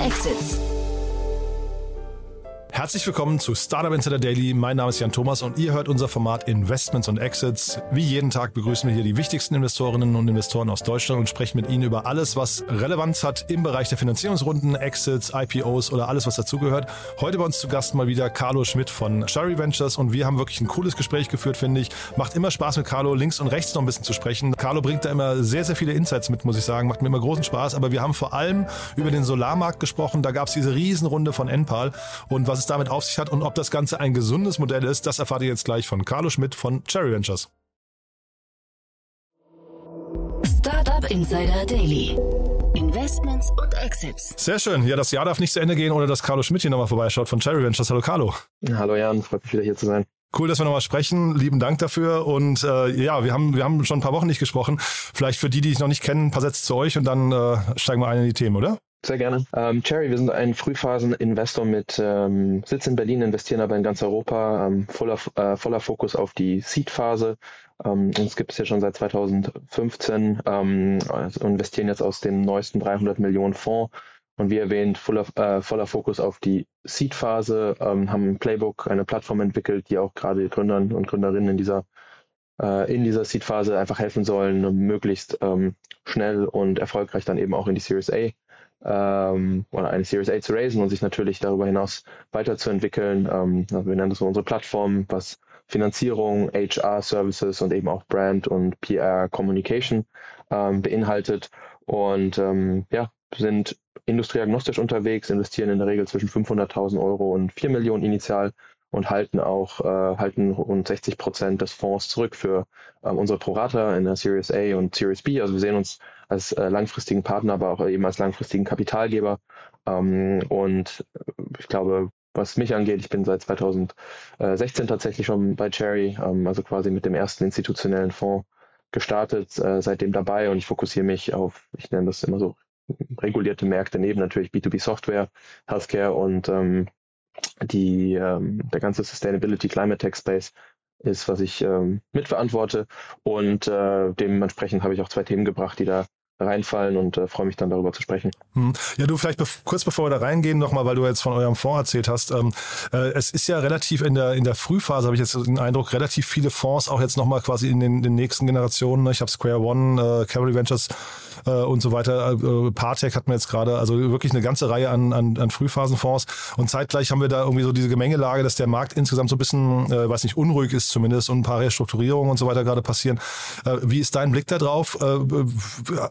Exits. Herzlich willkommen zu Startup Insider Daily. Mein Name ist Jan Thomas und ihr hört unser Format Investments und Exits. Wie jeden Tag begrüßen wir hier die wichtigsten Investorinnen und Investoren aus Deutschland und sprechen mit ihnen über alles, was Relevanz hat im Bereich der Finanzierungsrunden, Exits, IPOs oder alles, was dazugehört. Heute bei uns zu Gast mal wieder Carlo Schmidt von Cherry Ventures und wir haben wirklich ein cooles Gespräch geführt, finde ich. Macht immer Spaß mit Carlo links und rechts noch ein bisschen zu sprechen. Carlo bringt da immer sehr, sehr viele Insights mit, muss ich sagen. Macht mir immer großen Spaß. Aber wir haben vor allem über den Solarmarkt gesprochen. Da gab es diese Riesenrunde von Enpal und was es damit auf sich hat und ob das Ganze ein gesundes Modell ist, das erfahrt ihr jetzt gleich von Carlo Schmidt von Cherry Ventures. Startup Insider Daily. Investments und Exits. Sehr schön. Ja, das Jahr darf nicht zu Ende gehen, ohne dass Carlo Schmidt hier nochmal vorbeischaut von Cherry Ventures. Hallo Carlo. Hallo Jan, freut mich wieder hier zu sein. Cool, dass wir nochmal sprechen. Lieben Dank dafür. Und äh, ja, wir haben, wir haben schon ein paar Wochen nicht gesprochen. Vielleicht für die, die ich noch nicht kennen, ein paar Sätze zu euch und dann äh, steigen wir ein in die Themen, oder? Sehr gerne. Ähm, Cherry, wir sind ein Frühphasen-Investor mit ähm, Sitz in Berlin, investieren aber in ganz Europa, ähm, voller, äh, voller Fokus auf die Seed-Phase. Ähm, uns gibt es ja schon seit 2015, ähm, also investieren jetzt aus dem neuesten 300 Millionen Fonds. Und wie erwähnt, voller, äh, voller Fokus auf die Seed-Phase, ähm, haben ein Playbook, eine Plattform entwickelt, die auch gerade Gründern und Gründerinnen in dieser äh, in dieser Seed-Phase einfach helfen sollen, möglichst ähm, schnell und erfolgreich dann eben auch in die Series A ähm, oder eine Series A zu raisen und sich natürlich darüber hinaus weiterzuentwickeln. Ähm, also wir nennen das unsere Plattform, was Finanzierung, HR-Services und eben auch Brand und PR-Communication ähm, beinhaltet. Und ähm, ja, sind industrieagnostisch unterwegs, investieren in der Regel zwischen 500.000 Euro und 4 Millionen initial und halten auch äh, halten rund 60 Prozent des Fonds zurück für ähm, unsere Prorata in der Series A und Series B. Also wir sehen uns als äh, langfristigen Partner, aber auch eben als langfristigen Kapitalgeber. Ähm, und ich glaube, was mich angeht, ich bin seit 2016 tatsächlich schon bei Cherry, ähm, also quasi mit dem ersten institutionellen Fonds gestartet, äh, seitdem dabei und ich fokussiere mich auf, ich nenne das immer so regulierte Märkte neben natürlich B2B Software, Healthcare und ähm, die, ähm, der ganze Sustainability Climate Tech Space ist, was ich ähm, mitverantworte. Und äh, dementsprechend habe ich auch zwei Themen gebracht, die da reinfallen und äh, freue mich dann darüber zu sprechen. Hm. Ja, du vielleicht bef kurz bevor wir da reingehen, nochmal, weil du jetzt von eurem Fonds erzählt hast. Ähm, äh, es ist ja relativ in der in der Frühphase, habe ich jetzt den Eindruck, relativ viele Fonds auch jetzt nochmal quasi in den, den nächsten Generationen. Ne? Ich habe Square One, äh, Cavalry Ventures äh, und so weiter. Äh, Partec hat man jetzt gerade, also wirklich eine ganze Reihe an, an, an Frühphasenfonds. Und zeitgleich haben wir da irgendwie so diese Gemengelage, dass der Markt insgesamt so ein bisschen, äh, weiß nicht, unruhig ist zumindest und ein paar Restrukturierungen und so weiter gerade passieren. Äh, wie ist dein Blick da drauf? Äh,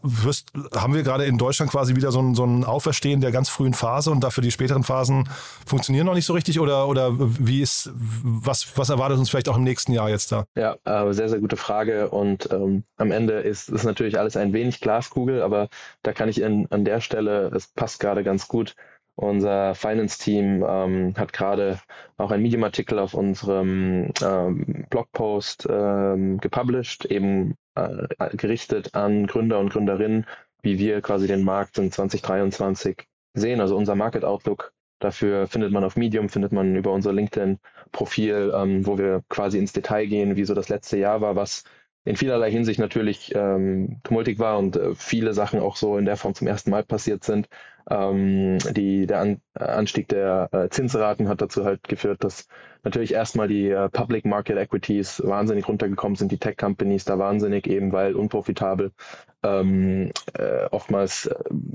wirst, haben wir gerade in Deutschland quasi wieder so ein, so ein Auferstehen der ganz frühen Phase und dafür die späteren Phasen funktionieren noch nicht so richtig oder, oder wie ist, was, was erwartet uns vielleicht auch im nächsten Jahr jetzt da? Ja, äh, sehr, sehr gute Frage und ähm, am Ende ist, ist natürlich alles ein wenig Glaskugel, aber da kann ich in, an der Stelle, es passt gerade ganz gut, unser Finance-Team ähm, hat gerade auch ein Medium-Artikel auf unserem ähm, Blogpost ähm, gepublished, eben äh, gerichtet an Gründer und Gründerinnen, wie wir quasi den Markt in 2023 sehen. Also unser Market Outlook dafür findet man auf Medium, findet man über unser LinkedIn-Profil, ähm, wo wir quasi ins Detail gehen, wie so das letzte Jahr war, was in vielerlei Hinsicht natürlich ähm, tumultig war und äh, viele Sachen auch so in der Form zum ersten Mal passiert sind. Ähm, die, der An Anstieg der äh, Zinsraten hat dazu halt geführt, dass natürlich erstmal die äh, Public Market Equities wahnsinnig runtergekommen sind, die Tech Companies da wahnsinnig eben, weil unprofitabel ähm, äh, oftmals äh,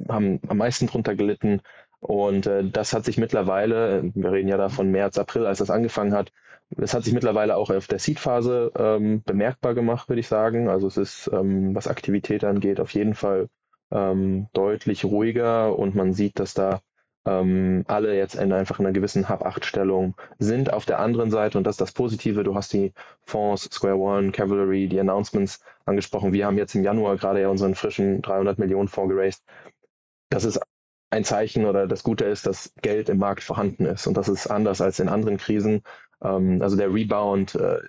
haben am meisten drunter gelitten. Und äh, das hat sich mittlerweile, wir reden ja da von März, April, als das angefangen hat, es hat sich mittlerweile auch auf der Seed-Phase ähm, bemerkbar gemacht, würde ich sagen. Also es ist, ähm, was Aktivität angeht, auf jeden Fall ähm, deutlich ruhiger und man sieht, dass da ähm, alle jetzt in einfach in einer gewissen Hab-8-Stellung sind. Auf der anderen Seite, und das ist das Positive, du hast die Fonds, Square One, Cavalry, die Announcements angesprochen. Wir haben jetzt im Januar gerade ja unseren frischen 300 Millionen Fonds geraced. Das ist ein Zeichen oder das Gute ist, dass Geld im Markt vorhanden ist. Und das ist anders als in anderen Krisen, ähm, also der Rebound äh,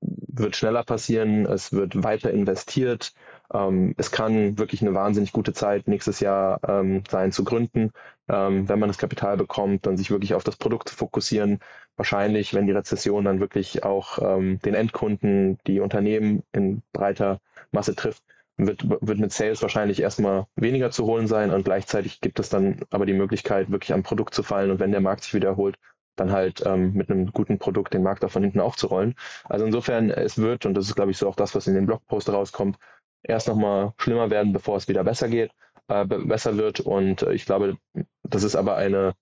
wird schneller passieren, es wird weiter investiert. Ähm, es kann wirklich eine wahnsinnig gute Zeit nächstes Jahr ähm, sein zu gründen, wenn man das Kapital bekommt, dann sich wirklich auf das Produkt zu fokussieren. Wahrscheinlich, wenn die Rezession dann wirklich auch den Endkunden, die Unternehmen in breiter Masse trifft, wird, wird mit Sales wahrscheinlich erstmal weniger zu holen sein und gleichzeitig gibt es dann aber die Möglichkeit, wirklich am Produkt zu fallen und wenn der Markt sich wiederholt, dann halt ähm, mit einem guten Produkt den Markt auch von hinten aufzurollen. Also insofern, es wird, und das ist glaube ich so auch das, was in den Blogpost rauskommt, erst nochmal schlimmer werden, bevor es wieder besser geht, äh, besser wird. Und äh, ich glaube, das ist aber eine,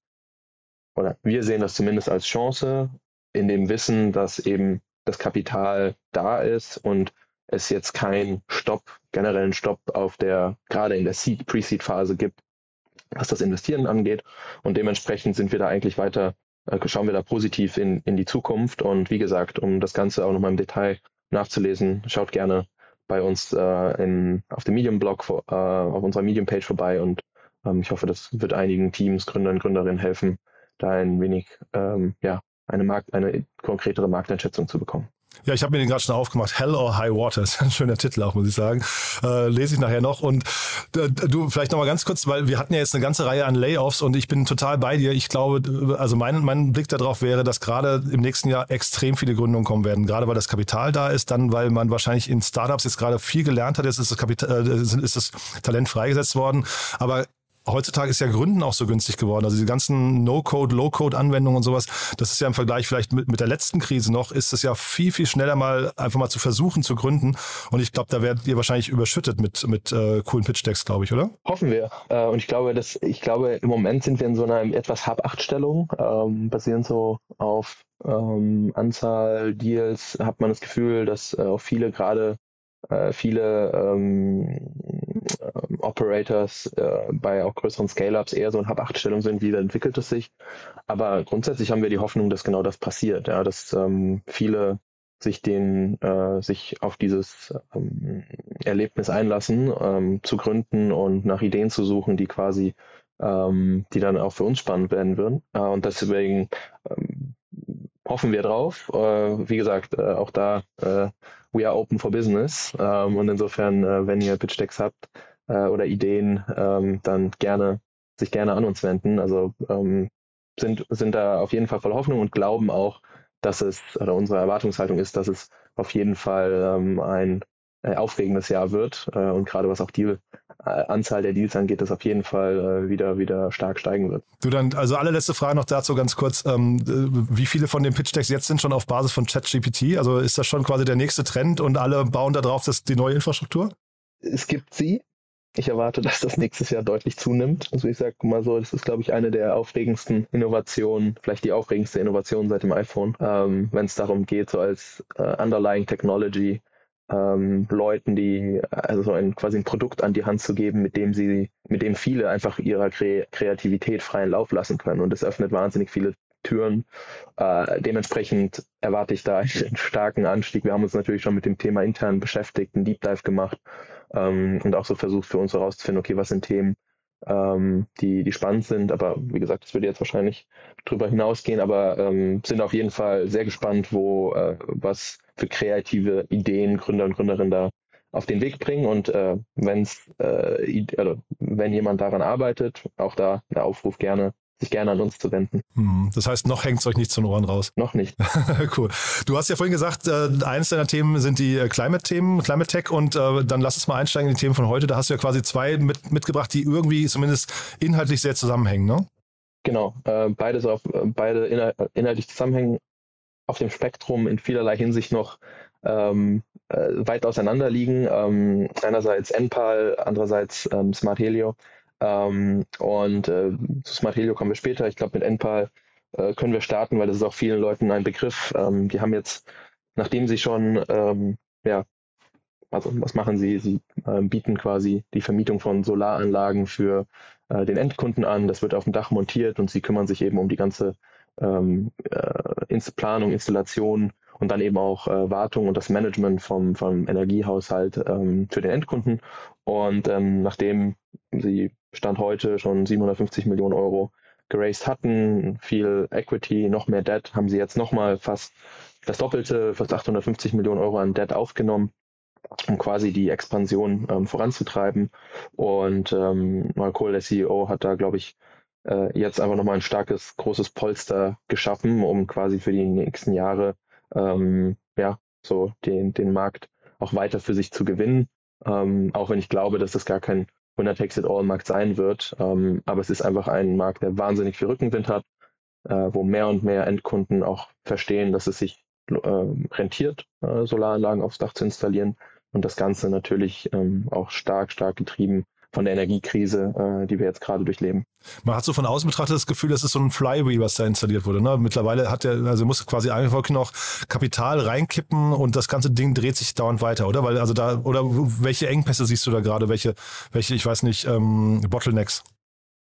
oder wir sehen das zumindest als Chance, in dem Wissen, dass eben das Kapital da ist und es jetzt keinen Stopp, generellen Stopp auf der, gerade in der Seed, Pre-Seed-Phase gibt, was das Investieren angeht. Und dementsprechend sind wir da eigentlich weiter, äh, schauen wir da positiv in, in die Zukunft. Und wie gesagt, um das Ganze auch nochmal im Detail nachzulesen, schaut gerne bei uns äh, in, auf dem Medium-Blog, äh, auf unserer Medium-Page vorbei. Und ähm, ich hoffe, das wird einigen Teams, Gründern, Gründerinnen helfen, da ein wenig ähm, ja, eine, Markt, eine konkretere Markteinschätzung zu bekommen. Ja, ich habe mir den gerade schon aufgemacht. Hell or High Water ist ein schöner Titel auch, muss ich sagen. Äh, lese ich nachher noch. Und äh, du, vielleicht nochmal ganz kurz, weil wir hatten ja jetzt eine ganze Reihe an Layoffs und ich bin total bei dir. Ich glaube, also mein, mein Blick darauf wäre, dass gerade im nächsten Jahr extrem viele Gründungen kommen werden. Gerade weil das Kapital da ist, dann weil man wahrscheinlich in Startups jetzt gerade viel gelernt hat. Jetzt ist das, Kapital, äh, ist das Talent freigesetzt worden. Aber heutzutage ist ja Gründen auch so günstig geworden. Also die ganzen No-Code, Low-Code-Anwendungen und sowas, das ist ja im Vergleich vielleicht mit, mit der letzten Krise noch, ist es ja viel, viel schneller mal einfach mal zu versuchen zu gründen. Und ich glaube, da werdet ihr wahrscheinlich überschüttet mit, mit äh, coolen Pitch-Decks, glaube ich, oder? Hoffen wir. Äh, und ich glaube, dass, ich glaube, im Moment sind wir in so einer etwas Hab-Acht-Stellung, ähm, basierend so auf ähm, Anzahl Deals, hat man das Gefühl, dass äh, auch viele gerade äh, viele ähm, Operators äh, bei auch größeren Scale-Ups eher so in Hab-8-Stellung sind, wie entwickelt es sich. Aber grundsätzlich haben wir die Hoffnung, dass genau das passiert, ja, dass ähm, viele sich den, äh, sich auf dieses ähm, Erlebnis einlassen, ähm, zu gründen und nach Ideen zu suchen, die quasi, ähm, die dann auch für uns spannend werden würden. Äh, und deswegen ähm, hoffen wir drauf. Äh, wie gesagt, äh, auch da äh, we are open for business. Ähm, und insofern, äh, wenn ihr Pitch Decks habt äh, oder Ideen, ähm, dann gerne sich gerne an uns wenden. Also ähm, sind, sind da auf jeden Fall voll Hoffnung und glauben auch, dass es, oder unsere Erwartungshaltung ist, dass es auf jeden Fall ähm, ein äh, aufregendes Jahr wird. Äh, und gerade was auch die äh, Anzahl der Deals angeht, das auf jeden Fall äh, wieder, wieder stark steigen wird. Du dann, also allerletzte Frage noch dazu ganz kurz. Ähm, wie viele von den Pitch Decks jetzt sind schon auf Basis von ChatGPT? Also ist das schon quasi der nächste Trend und alle bauen da drauf das, die neue Infrastruktur? Es gibt sie. Ich erwarte, dass das nächstes Jahr deutlich zunimmt. Also ich sage mal so, das ist, glaube ich, eine der aufregendsten Innovationen, vielleicht die aufregendste Innovation seit dem iPhone, ähm, wenn es darum geht, so als äh, Underlying Technology ähm, Leuten, die also so ein quasi ein Produkt an die Hand zu geben, mit dem sie, mit dem viele einfach ihrer Kre Kreativität freien Lauf lassen können. Und es öffnet wahnsinnig viele Türen. Äh, dementsprechend erwarte ich da einen starken Anstieg. Wir haben uns natürlich schon mit dem Thema intern beschäftigt, einen Deep Dive gemacht ähm, und auch so versucht für uns herauszufinden, okay, was sind Themen, ähm, die, die spannend sind. Aber wie gesagt, das würde jetzt wahrscheinlich drüber hinausgehen, aber ähm, sind auf jeden Fall sehr gespannt, wo äh, was für kreative Ideen Gründer und Gründerinnen da auf den Weg bringen. Und äh, wenn's, äh, also, wenn jemand daran arbeitet, auch da der Aufruf gerne sich gerne an uns zu wenden. Hm, das heißt, noch hängt es euch nicht zu den Ohren raus. Noch nicht. cool. Du hast ja vorhin gesagt, äh, eines deiner Themen sind die äh, Climate-Themen, Climate Tech und äh, dann lass uns mal einsteigen in die Themen von heute. Da hast du ja quasi zwei mit, mitgebracht, die irgendwie zumindest inhaltlich sehr zusammenhängen, ne? Genau, äh, beides auf, beide inhalt, inhaltlich zusammenhängen, auf dem Spektrum in vielerlei Hinsicht noch ähm, äh, weit auseinander liegen. Ähm, einerseits NPAL, andererseits ähm, Smart Helio. Ähm, und äh, zu Smart Helio kommen wir später. Ich glaube, mit NPAL äh, können wir starten, weil das ist auch vielen Leuten ein Begriff. Ähm, die haben jetzt, nachdem sie schon, ähm, ja, also was machen sie? Sie äh, bieten quasi die Vermietung von Solaranlagen für äh, den Endkunden an. Das wird auf dem Dach montiert und sie kümmern sich eben um die ganze ähm, äh, Planung, Installation und dann eben auch äh, Wartung und das Management vom, vom Energiehaushalt ähm, für den Endkunden. Und ähm, nachdem sie Stand heute schon 750 Millionen Euro geraced hatten, viel Equity, noch mehr Debt, haben sie jetzt nochmal fast das Doppelte, fast 850 Millionen Euro an Debt aufgenommen, um quasi die Expansion ähm, voranzutreiben. Und ähm, Mark Cole, der CEO, hat da, glaube ich, äh, jetzt einfach nochmal ein starkes, großes Polster geschaffen, um quasi für die nächsten Jahre ähm, ja, so den, den Markt auch weiter für sich zu gewinnen. ähm, auch wenn ich glaube, dass das gar kein Winner-Takes-it-all-Markt sein wird. Ähm, aber es ist einfach ein Markt, der wahnsinnig viel Rückenwind hat, äh, wo mehr und mehr Endkunden auch verstehen, dass es sich äh, rentiert, äh, Solaranlagen aufs Dach zu installieren und das Ganze natürlich ähm, auch stark, stark getrieben von der Energiekrise, äh, die wir jetzt gerade durchleben. Man hat so von außen betrachtet das Gefühl, das ist so ein Flywheel, was da installiert wurde. Ne? Mittlerweile hat er, also muss quasi einfach noch Kapital reinkippen und das ganze Ding dreht sich dauernd weiter, oder? Weil also da oder welche Engpässe siehst du da gerade? Welche, welche, ich weiß nicht, ähm, Bottlenecks?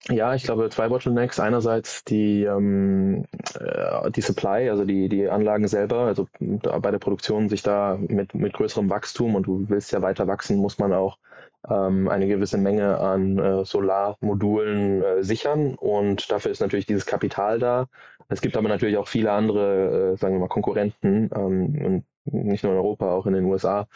Ja, ich glaube zwei Bottlenecks. Einerseits die, ähm, äh, die Supply, also die, die Anlagen selber, also bei der Produktion sich da mit, mit größerem Wachstum und du willst ja weiter wachsen, muss man auch ähm, eine gewisse Menge an äh, Solarmodulen äh, sichern und dafür ist natürlich dieses Kapital da. Es gibt aber natürlich auch viele andere, äh, sagen wir mal, Konkurrenten ähm, nicht nur in Europa, auch in den USA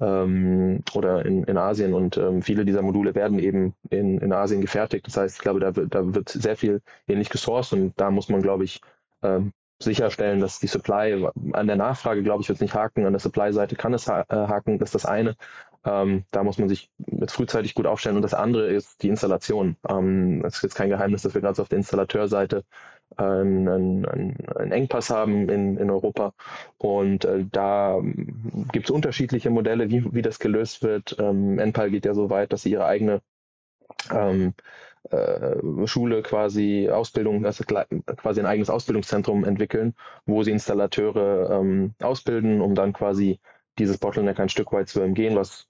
ähm, oder in, in Asien. Und ähm, viele dieser Module werden eben in, in Asien gefertigt. Das heißt, ich glaube, da, wird, da wird sehr viel ähnlich gesourced und da muss man, glaube ich, ähm, sicherstellen, dass die Supply an der Nachfrage, glaube ich, wird es nicht haken, an der Supply-Seite kann es ha äh, haken, das ist das eine. Ähm, da muss man sich jetzt frühzeitig gut aufstellen. Und das andere ist die Installation. Ähm, es ist jetzt kein Geheimnis, dass wir gerade auf der Installateurseite äh, einen, einen, einen Engpass haben in, in Europa. Und äh, da gibt es unterschiedliche Modelle, wie, wie das gelöst wird. Ähm, Enpal geht ja so weit, dass sie ihre eigene ähm, äh, Schule quasi Ausbildung, also quasi ein eigenes Ausbildungszentrum entwickeln, wo sie Installateure ähm, ausbilden, um dann quasi dieses Bottleneck ein Stück weit zu umgehen, was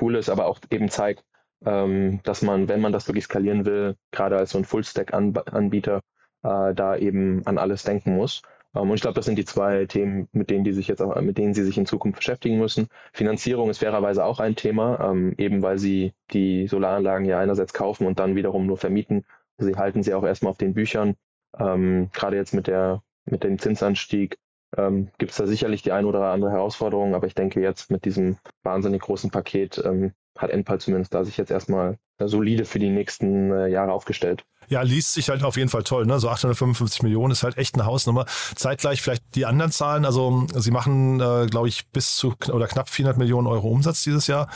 cool ist, aber auch eben zeigt, ähm, dass man, wenn man das wirklich skalieren will, gerade als so ein Full-Stack-Anbieter, äh, da eben an alles denken muss. Ähm, und ich glaube, das sind die zwei Themen, mit denen die sich jetzt auch, mit denen sie sich in Zukunft beschäftigen müssen. Finanzierung ist fairerweise auch ein Thema, ähm, eben weil sie die Solaranlagen ja einerseits kaufen und dann wiederum nur vermieten. Sie halten sie auch erstmal auf den Büchern. Ähm, gerade jetzt mit der mit dem Zinsanstieg ähm, gibt es da sicherlich die ein oder andere Herausforderung, aber ich denke jetzt mit diesem wahnsinnig großen Paket ähm, hat Enpal zumindest da sich jetzt erstmal solide für die nächsten äh, Jahre aufgestellt. Ja, liest sich halt auf jeden Fall toll. Ne? So 855 Millionen ist halt echt eine Hausnummer. Zeitgleich vielleicht die anderen Zahlen. Also sie machen, äh, glaube ich, bis zu oder knapp 400 Millionen Euro Umsatz dieses Jahr.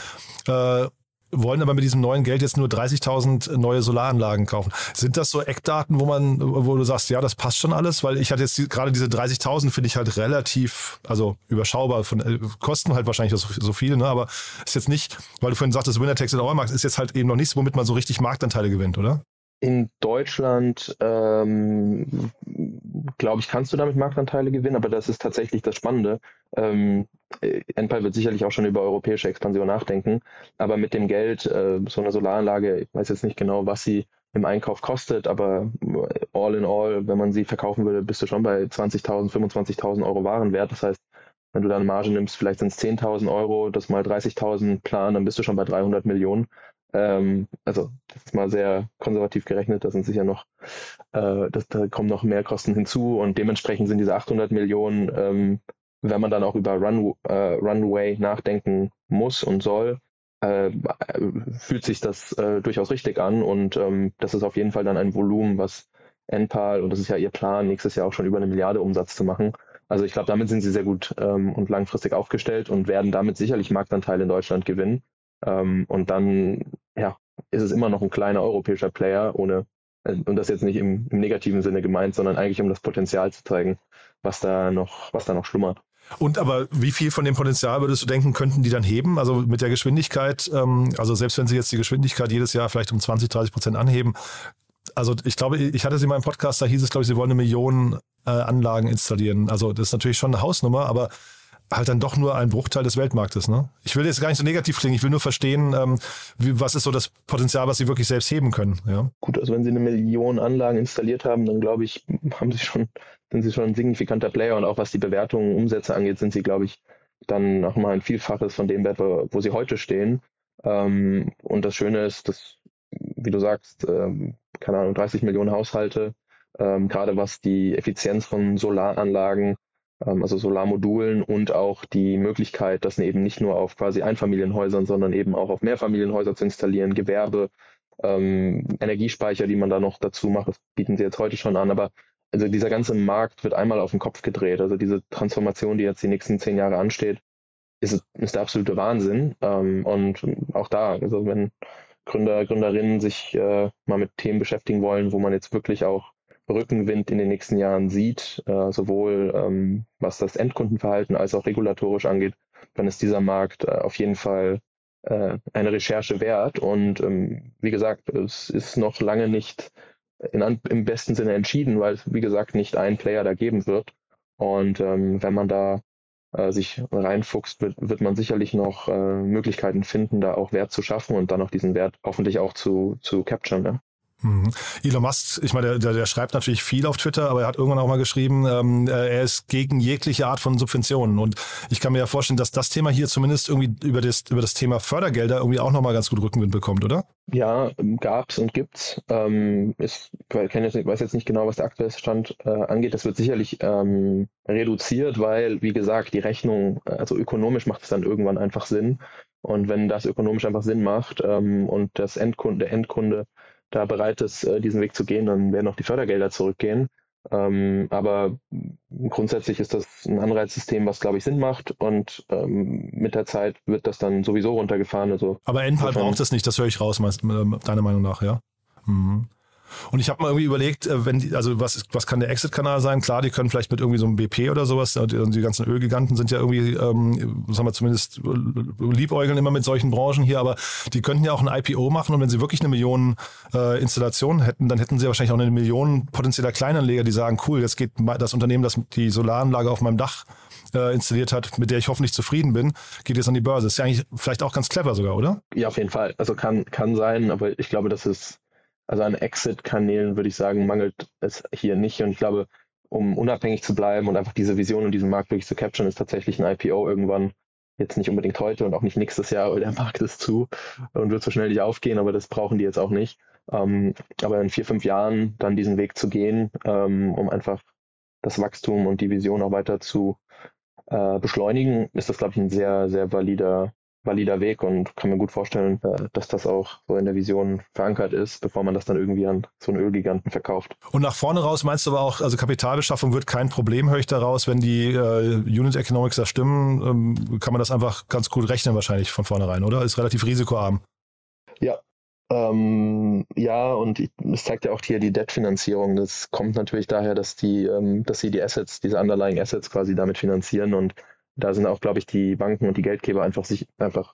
Äh, wollen aber mit diesem neuen Geld jetzt nur 30.000 neue Solaranlagen kaufen. Sind das so Eckdaten, wo man, wo du sagst, ja, das passt schon alles? Weil ich hatte jetzt die, gerade diese 30.000 finde ich halt relativ, also überschaubar von äh, Kosten halt wahrscheinlich so, so viel, ne? Aber ist jetzt nicht, weil du vorhin sagtest, Winner Takes it all Markt ist jetzt halt eben noch nichts, womit man so richtig Marktanteile gewinnt, oder? In Deutschland, ähm, glaube ich, kannst du damit Marktanteile gewinnen, aber das ist tatsächlich das Spannende. Ähm, Enpal wird sicherlich auch schon über europäische Expansion nachdenken, aber mit dem Geld, äh, so eine Solaranlage, ich weiß jetzt nicht genau, was sie im Einkauf kostet, aber all in all, wenn man sie verkaufen würde, bist du schon bei 20.000, 25.000 Euro Warenwert. Das heißt, wenn du dann Marge nimmst, vielleicht sind es 10.000 Euro, das mal 30.000 Plan, dann bist du schon bei 300 Millionen. Ähm, also das ist mal sehr konservativ gerechnet, da sind sicher noch, äh, das, da kommen noch mehr Kosten hinzu und dementsprechend sind diese 800 Millionen, ähm, wenn man dann auch über Run, äh, Runway nachdenken muss und soll, äh, fühlt sich das äh, durchaus richtig an und ähm, das ist auf jeden Fall dann ein Volumen, was Enpal, und das ist ja ihr Plan, nächstes Jahr auch schon über eine Milliarde Umsatz zu machen. Also ich glaube, damit sind sie sehr gut ähm, und langfristig aufgestellt und werden damit sicherlich Marktanteile in Deutschland gewinnen. Ähm, und dann ja, ist es immer noch ein kleiner europäischer Player, ohne, äh, und das jetzt nicht im, im negativen Sinne gemeint, sondern eigentlich um das Potenzial zu zeigen, was da noch, was da noch schlummert. Und aber wie viel von dem Potenzial würdest du denken, könnten die dann heben? Also mit der Geschwindigkeit, ähm, also selbst wenn sie jetzt die Geschwindigkeit jedes Jahr vielleicht um 20, 30 Prozent anheben, also ich glaube, ich hatte sie in meinem Podcast, da hieß es, glaube ich, sie wollen eine Million äh, Anlagen installieren. Also das ist natürlich schon eine Hausnummer, aber halt dann doch nur ein Bruchteil des Weltmarktes. Ne? Ich will jetzt gar nicht so negativ klingen, ich will nur verstehen, ähm, wie, was ist so das Potenzial, was sie wirklich selbst heben können. Ja? Gut, also wenn sie eine Million Anlagen installiert haben, dann glaube ich, haben sie schon, sind sie schon ein signifikanter Player und auch was die Bewertungen, Umsätze angeht, sind sie, glaube ich, dann nochmal ein Vielfaches von dem Wert, wo sie heute stehen. Ähm, und das Schöne ist, dass, wie du sagst, ähm, keine Ahnung, 30 Millionen Haushalte, ähm, gerade was die Effizienz von Solaranlagen also Solarmodulen und auch die Möglichkeit, das eben nicht nur auf quasi Einfamilienhäusern, sondern eben auch auf Mehrfamilienhäuser zu installieren, Gewerbe, ähm, Energiespeicher, die man da noch dazu macht, das bieten sie jetzt heute schon an, aber also dieser ganze Markt wird einmal auf den Kopf gedreht. Also diese Transformation, die jetzt die nächsten zehn Jahre ansteht, ist, ist der absolute Wahnsinn. Ähm, und auch da, also wenn Gründer, Gründerinnen sich äh, mal mit Themen beschäftigen wollen, wo man jetzt wirklich auch Rückenwind in den nächsten Jahren sieht, äh, sowohl ähm, was das Endkundenverhalten als auch regulatorisch angeht, dann ist dieser Markt äh, auf jeden Fall äh, eine Recherche wert. Und ähm, wie gesagt, es ist noch lange nicht in, im besten Sinne entschieden, weil es, wie gesagt, nicht ein Player da geben wird. Und ähm, wenn man da äh, sich reinfuchst, wird, wird man sicherlich noch äh, Möglichkeiten finden, da auch Wert zu schaffen und dann auch diesen Wert hoffentlich auch zu, zu capturen. Ja? Mhm. Elon Musk, ich meine, der, der, schreibt natürlich viel auf Twitter, aber er hat irgendwann auch mal geschrieben, ähm, er ist gegen jegliche Art von Subventionen. Und ich kann mir ja vorstellen, dass das Thema hier zumindest irgendwie über das, über das Thema Fördergelder irgendwie auch nochmal ganz gut Rückenwind bekommt, oder? Ja, gab's und gibt's. Ähm, ich weiß jetzt nicht genau, was der aktuelle Stand äh, angeht. Das wird sicherlich ähm, reduziert, weil, wie gesagt, die Rechnung, also ökonomisch macht es dann irgendwann einfach Sinn. Und wenn das ökonomisch einfach Sinn macht ähm, und das Endkunde, der Endkunde da bereit ist, äh, diesen Weg zu gehen, dann werden auch die Fördergelder zurückgehen. Ähm, aber grundsätzlich ist das ein Anreizsystem, was, glaube ich, Sinn macht und ähm, mit der Zeit wird das dann sowieso runtergefahren. Also aber NPAL braucht das nicht, das höre ich raus, deiner Meinung nach, ja? Mhm. Und ich habe mal irgendwie überlegt, äh, wenn die, also was, was kann der Exit-Kanal sein? Klar, die können vielleicht mit irgendwie so einem BP oder sowas, die, die ganzen Ölgiganten sind ja irgendwie, ähm, sagen wir zumindest, liebäugeln immer mit solchen Branchen hier, aber die könnten ja auch ein IPO machen und wenn sie wirklich eine Million äh, Installation hätten, dann hätten sie wahrscheinlich auch eine Million potenzieller Kleinanleger, die sagen, cool, jetzt geht das Unternehmen, das die Solaranlage auf meinem Dach äh, installiert hat, mit der ich hoffentlich zufrieden bin, geht jetzt an die Börse. Ist ja eigentlich vielleicht auch ganz clever sogar, oder? Ja, auf jeden Fall. Also kann, kann sein, aber ich glaube, das ist also an Exit-Kanälen würde ich sagen, mangelt es hier nicht. Und ich glaube, um unabhängig zu bleiben und einfach diese Vision und diesen Markt wirklich zu capturen, ist tatsächlich ein IPO irgendwann jetzt nicht unbedingt heute und auch nicht nächstes Jahr, der Markt ist zu und wird so schnell nicht aufgehen, aber das brauchen die jetzt auch nicht. Ähm, aber in vier, fünf Jahren dann diesen Weg zu gehen, ähm, um einfach das Wachstum und die Vision auch weiter zu äh, beschleunigen, ist das, glaube ich, ein sehr, sehr valider valider Weg und kann mir gut vorstellen, äh, dass das auch so in der Vision verankert ist, bevor man das dann irgendwie an so einen Ölgiganten verkauft. Und nach vorne raus meinst du aber auch, also Kapitalbeschaffung wird kein Problem, höre ich daraus, wenn die äh, Unit Economics da stimmen, ähm, kann man das einfach ganz gut rechnen wahrscheinlich von vornherein, oder? Ist relativ risikoarm. Ja, ähm, ja, und es zeigt ja auch hier die Debt-Finanzierung. Das kommt natürlich daher, dass die, ähm, dass sie die Assets, diese underlying Assets quasi damit finanzieren und da sind auch, glaube ich, die Banken und die Geldgeber einfach, sich, einfach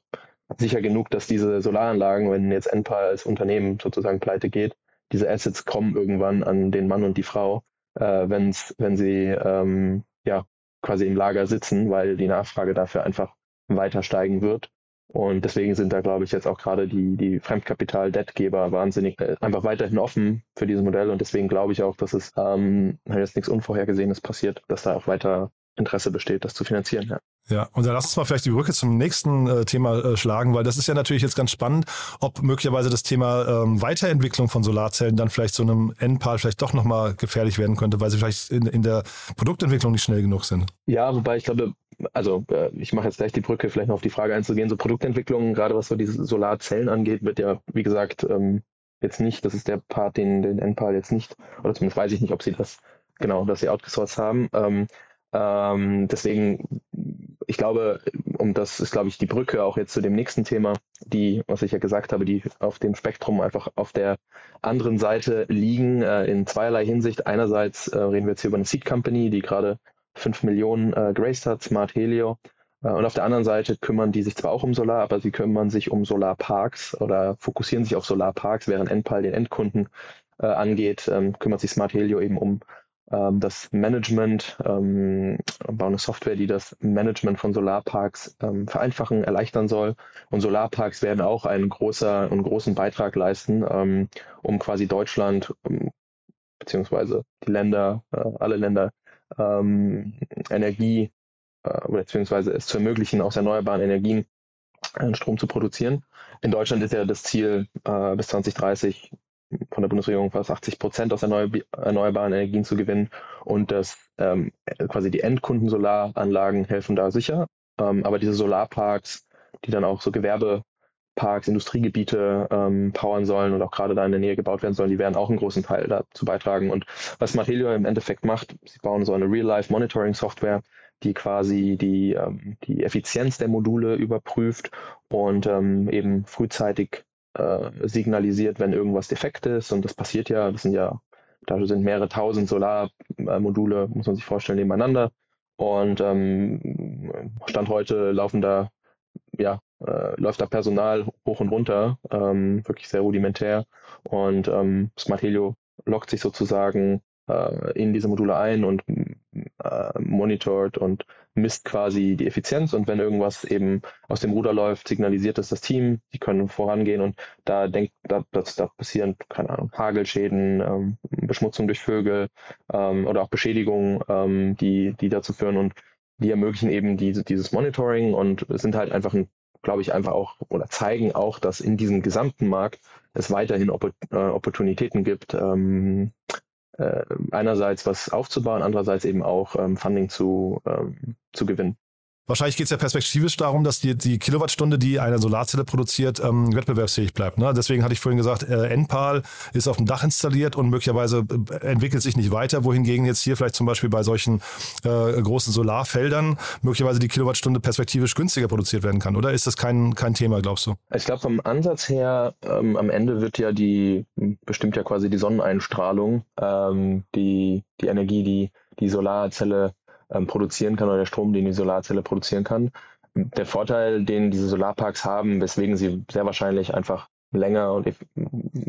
sicher genug, dass diese Solaranlagen, wenn jetzt Enpal als Unternehmen sozusagen pleite geht, diese Assets kommen irgendwann an den Mann und die Frau, äh, wenn's, wenn sie ähm, ja quasi im Lager sitzen, weil die Nachfrage dafür einfach weiter steigen wird. Und deswegen sind da, glaube ich, jetzt auch gerade die, die Fremdkapital-Debtgeber wahnsinnig äh, einfach weiterhin offen für dieses Modell. Und deswegen glaube ich auch, dass es ähm, jetzt nichts Unvorhergesehenes passiert, dass da auch weiter Interesse besteht, das zu finanzieren. Ja. Ja, und dann lass uns mal vielleicht die Brücke zum nächsten äh, Thema äh, schlagen, weil das ist ja natürlich jetzt ganz spannend, ob möglicherweise das Thema ähm, Weiterentwicklung von Solarzellen dann vielleicht so einem Endpal vielleicht doch nochmal gefährlich werden könnte, weil sie vielleicht in, in der Produktentwicklung nicht schnell genug sind. Ja, wobei ich glaube, also äh, ich mache jetzt gleich die Brücke, vielleicht noch auf die Frage einzugehen. So Produktentwicklung, gerade was so diese Solarzellen angeht, wird ja, wie gesagt, ähm, jetzt nicht, das ist der Part, den, den Endpal jetzt nicht, oder zumindest weiß ich nicht, ob sie das, genau, dass sie outgesourced haben. Ähm, ähm, deswegen, ich glaube, um das ist, glaube ich, die Brücke auch jetzt zu dem nächsten Thema, die, was ich ja gesagt habe, die auf dem Spektrum einfach auf der anderen Seite liegen, äh, in zweierlei Hinsicht. Einerseits äh, reden wir jetzt hier über eine Seed Company, die gerade 5 Millionen äh, graced hat, Smart Helio. Äh, und auf der anderen Seite kümmern die sich zwar auch um Solar, aber sie kümmern sich um Solarparks oder fokussieren sich auf Solarparks, während Enpal den Endkunden äh, angeht, ähm, kümmert sich Smart Helio eben um ähm, das Management, ähm, bauen eine Software, die das Management von Solarparks ähm, vereinfachen, erleichtern soll. Und Solarparks werden auch einen, großer, einen großen Beitrag leisten, ähm, um quasi Deutschland um, beziehungsweise die Länder, äh, alle Länder ähm, Energie äh, beziehungsweise es zu ermöglichen, aus erneuerbaren Energien äh, Strom zu produzieren. In Deutschland ist ja das Ziel, äh, bis 2030 von der Bundesregierung fast 80 Prozent aus erneuerbaren Energien zu gewinnen und dass ähm, quasi die Endkunden-Solaranlagen helfen da sicher. Ähm, aber diese Solarparks, die dann auch so Gewerbe, Parks, Industriegebiete ähm, powern sollen und auch gerade da in der Nähe gebaut werden sollen, die werden auch einen großen Teil dazu beitragen. Und was Matilio im Endeffekt macht, sie bauen so eine Real-Life-Monitoring-Software, die quasi die, ähm, die Effizienz der Module überprüft und ähm, eben frühzeitig äh, signalisiert, wenn irgendwas defekt ist. Und das passiert ja, das sind ja, da sind mehrere tausend Solarmodule, muss man sich vorstellen, nebeneinander. Und ähm, Stand heute laufen da, ja, äh, läuft da Personal hoch und runter, ähm, wirklich sehr rudimentär. Und ähm, Smart Helio lockt sich sozusagen äh, in diese Module ein und äh, monitort und misst quasi die Effizienz und wenn irgendwas eben aus dem Ruder läuft, signalisiert es das Team, die können vorangehen und da denkt, da, das, da passieren, keine Ahnung, Hagelschäden, ähm, Beschmutzung durch Vögel ähm, oder auch Beschädigungen, ähm, die, die dazu führen und die ermöglichen eben diese, dieses Monitoring und sind halt einfach ein glaube ich, einfach auch oder zeigen auch, dass in diesem gesamten Markt es weiterhin Opp äh, Opportunitäten gibt, ähm, äh, einerseits was aufzubauen, andererseits eben auch ähm, Funding zu, ähm, zu gewinnen. Wahrscheinlich geht es ja perspektivisch darum, dass die, die Kilowattstunde, die eine Solarzelle produziert, ähm, wettbewerbsfähig bleibt. Ne? Deswegen hatte ich vorhin gesagt, äh, NPAL ist auf dem Dach installiert und möglicherweise äh, entwickelt sich nicht weiter, wohingegen jetzt hier vielleicht zum Beispiel bei solchen äh, großen Solarfeldern möglicherweise die Kilowattstunde perspektivisch günstiger produziert werden kann. Oder ist das kein, kein Thema, glaubst du? Ich glaube, vom Ansatz her, ähm, am Ende wird ja die, bestimmt ja quasi die Sonneneinstrahlung, ähm, die, die Energie, die die Solarzelle ähm, produzieren kann oder der Strom, den die Solarzelle produzieren kann. Der Vorteil, den diese Solarparks haben, weswegen sie sehr wahrscheinlich einfach länger und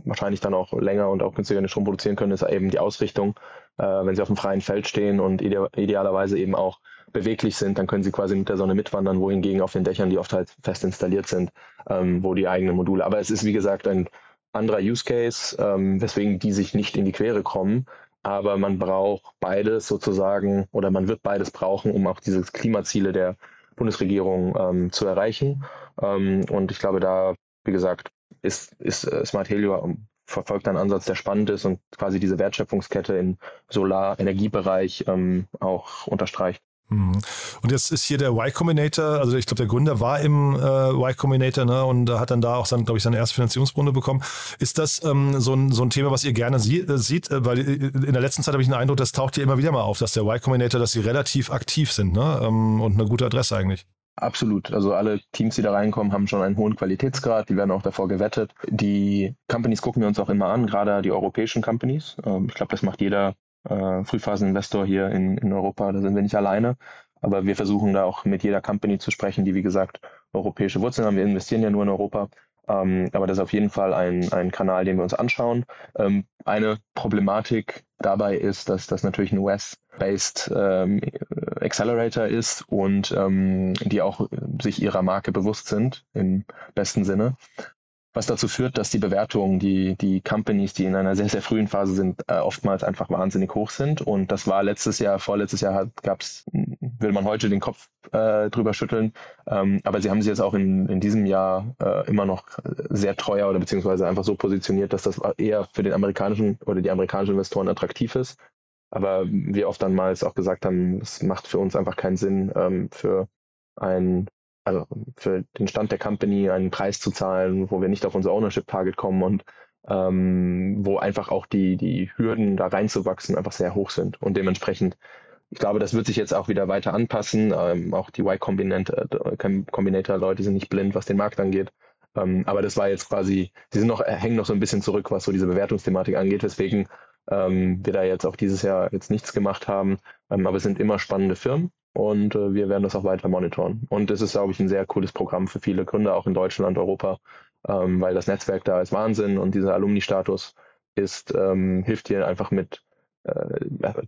wahrscheinlich dann auch länger und auch günstiger den Strom produzieren können, ist eben die Ausrichtung. Äh, wenn sie auf dem freien Feld stehen und ide idealerweise eben auch beweglich sind, dann können sie quasi mit der Sonne mitwandern, wohingegen auf den Dächern, die oft halt fest installiert sind, ähm, wo die eigenen Module. Aber es ist wie gesagt ein anderer Use Case, ähm, weswegen die sich nicht in die Quere kommen aber man braucht beides sozusagen oder man wird beides brauchen, um auch diese Klimaziele der Bundesregierung ähm, zu erreichen. Ähm, und ich glaube, da, wie gesagt, ist, ist äh, Smart Helio ähm, verfolgt einen Ansatz, der spannend ist und quasi diese Wertschöpfungskette im Solar-Energiebereich ähm, auch unterstreicht. Mhm. Und jetzt ist hier der Y Combinator, also ich glaube, der Gründer war im äh, Y Combinator ne, und hat dann da auch, glaube ich, seine erste Finanzierungsrunde bekommen. Ist das ähm, so, ein, so ein Thema, was ihr gerne sie äh, sieht? Äh, weil äh, in der letzten Zeit habe ich den Eindruck, das taucht hier immer wieder mal auf, dass der Y Combinator, dass sie relativ aktiv sind ne? Ähm, und eine gute Adresse eigentlich. Absolut. Also alle Teams, die da reinkommen, haben schon einen hohen Qualitätsgrad. Die werden auch davor gewettet. Die Companies gucken wir uns auch immer an, gerade die europäischen Companies. Ähm, ich glaube, das macht jeder äh, Frühphaseninvestor hier in, in Europa. Da sind wir nicht alleine. Aber wir versuchen da auch mit jeder Company zu sprechen, die wie gesagt europäische Wurzeln haben. Wir investieren ja nur in Europa. Ähm, aber das ist auf jeden Fall ein, ein Kanal, den wir uns anschauen. Ähm, eine Problematik dabei ist, dass das natürlich ein US-based ähm, Accelerator ist und ähm, die auch sich ihrer Marke bewusst sind, im besten Sinne was dazu führt, dass die Bewertungen, die, die Companies, die in einer sehr, sehr frühen Phase sind, äh, oftmals einfach wahnsinnig hoch sind. Und das war letztes Jahr, vorletztes Jahr gab es, will man heute den Kopf äh, drüber schütteln. Ähm, aber sie haben sich jetzt auch in, in diesem Jahr äh, immer noch sehr teuer oder beziehungsweise einfach so positioniert, dass das eher für den amerikanischen oder die amerikanischen Investoren attraktiv ist. Aber wir oft dann mal auch gesagt haben, es macht für uns einfach keinen Sinn, ähm, für ein also für den Stand der Company einen Preis zu zahlen, wo wir nicht auf unser Ownership-Target kommen und ähm, wo einfach auch die, die Hürden da reinzuwachsen einfach sehr hoch sind. Und dementsprechend, ich glaube, das wird sich jetzt auch wieder weiter anpassen. Ähm, auch die Y-Combinator-Leute sind nicht blind, was den Markt angeht. Ähm, aber das war jetzt quasi, sie sind noch, hängen noch so ein bisschen zurück, was so diese Bewertungsthematik angeht, weswegen ähm, wir da jetzt auch dieses Jahr jetzt nichts gemacht haben. Ähm, aber es sind immer spannende Firmen und äh, wir werden das auch weiter monitoren. Und es ist, glaube ich, ein sehr cooles Programm für viele Gründer, auch in Deutschland, Europa, ähm, weil das Netzwerk da ist Wahnsinn und dieser Alumni-Status ist, ähm, hilft dir einfach mit äh,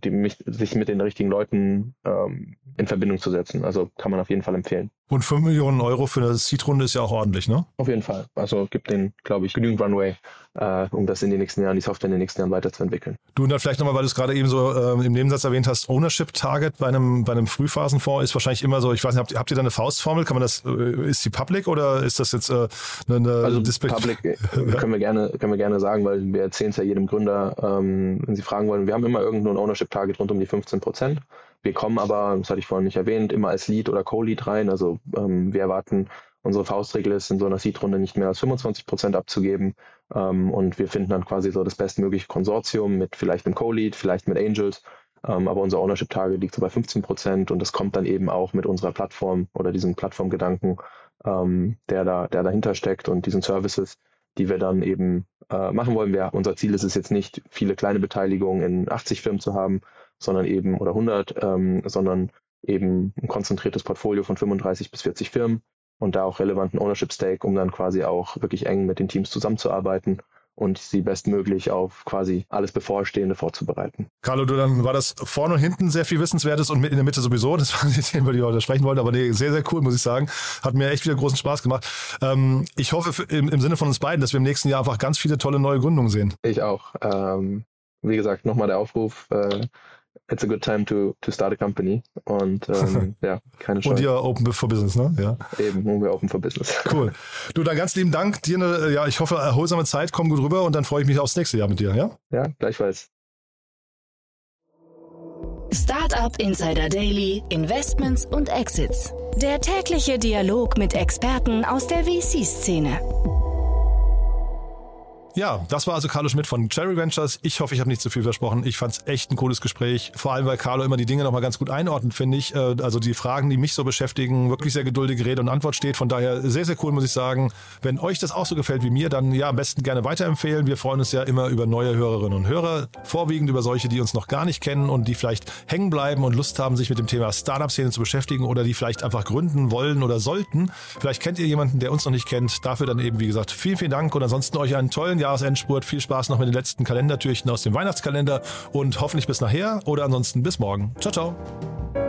die, mich, sich mit den richtigen Leuten ähm, in Verbindung zu setzen. Also kann man auf jeden Fall empfehlen. Und 5 Millionen Euro für eine Seed-Runde ist ja auch ordentlich, ne? Auf jeden Fall. Also gibt den, glaube ich, genügend Runway, äh, um das in den nächsten Jahren, die Software in den nächsten Jahren weiterzuentwickeln. Du, und dann vielleicht nochmal, weil du es gerade eben so äh, im Nebensatz erwähnt hast, Ownership-Target bei einem, bei einem Frühphasenfonds ist wahrscheinlich immer so, ich weiß nicht, habt, habt ihr da eine Faustformel? Kann man das, äh, ist die public oder ist das jetzt äh, eine, eine Also public äh, können wir gerne, können wir gerne sagen, weil wir erzählen es ja jedem Gründer, ähm, wenn sie fragen wollen, wir haben immer irgendwo ein Ownership-Target rund um die 15 Prozent. Wir kommen aber, das hatte ich vorhin nicht erwähnt, immer als Lead oder Co-Lead rein. Also ähm, wir erwarten unsere Faustregel ist, in so einer Seed-Runde nicht mehr als 25 Prozent abzugeben. Ähm, und wir finden dann quasi so das bestmögliche Konsortium mit vielleicht einem Co-Lead, vielleicht mit Angels. Ähm, aber unser Ownership-Target liegt so bei 15 Prozent und das kommt dann eben auch mit unserer Plattform oder diesem Plattformgedanken, ähm, der, da, der dahinter steckt und diesen Services, die wir dann eben äh, machen wollen. Wir, unser Ziel ist es jetzt nicht, viele kleine Beteiligungen in 80 Firmen zu haben, sondern eben, oder 100, ähm, sondern eben ein konzentriertes Portfolio von 35 bis 40 Firmen und da auch relevanten Ownership Stake, um dann quasi auch wirklich eng mit den Teams zusammenzuarbeiten und sie bestmöglich auf quasi alles Bevorstehende vorzubereiten. Carlo, du, dann war das vorne und hinten sehr viel Wissenswertes und in der Mitte sowieso. Das waren die Themen, über die wir heute sprechen wollten. Aber nee, sehr, sehr cool, muss ich sagen. Hat mir echt wieder großen Spaß gemacht. Ähm, ich hoffe im, im, Sinne von uns beiden, dass wir im nächsten Jahr einfach ganz viele tolle neue Gründungen sehen. Ich auch. Ähm, wie gesagt, nochmal der Aufruf. Äh, it's a good time to, to start a company. Und ähm, ja, keine Chance. Und ihr Open for Business, ne? Ja. Eben, und wir Open for Business. Cool. Du, dann ganz lieben Dank. Dir eine, ja, ich hoffe, erholsame Zeit, komm gut rüber und dann freue ich mich aufs nächste Jahr mit dir, ja? Ja, gleichfalls. Startup Insider Daily, Investments und Exits. Der tägliche Dialog mit Experten aus der VC-Szene. Ja, das war also Carlo Schmidt von Cherry Ventures. Ich hoffe, ich habe nicht zu viel versprochen. Ich fand es echt ein cooles Gespräch. Vor allem, weil Carlo immer die Dinge nochmal ganz gut einordnet, finde ich. Äh, also die Fragen, die mich so beschäftigen, wirklich sehr geduldige Rede und Antwort steht. Von daher sehr, sehr cool, muss ich sagen. Wenn euch das auch so gefällt wie mir, dann ja, am besten gerne weiterempfehlen. Wir freuen uns ja immer über neue Hörerinnen und Hörer. Vorwiegend über solche, die uns noch gar nicht kennen und die vielleicht hängen bleiben und Lust haben, sich mit dem Thema Startup-Szene zu beschäftigen oder die vielleicht einfach gründen wollen oder sollten. Vielleicht kennt ihr jemanden, der uns noch nicht kennt. Dafür dann eben, wie gesagt, vielen, vielen Dank und ansonsten euch einen tollen Jahresendspurt. Viel Spaß noch mit den letzten Kalendertürchen aus dem Weihnachtskalender und hoffentlich bis nachher oder ansonsten bis morgen. Ciao, ciao.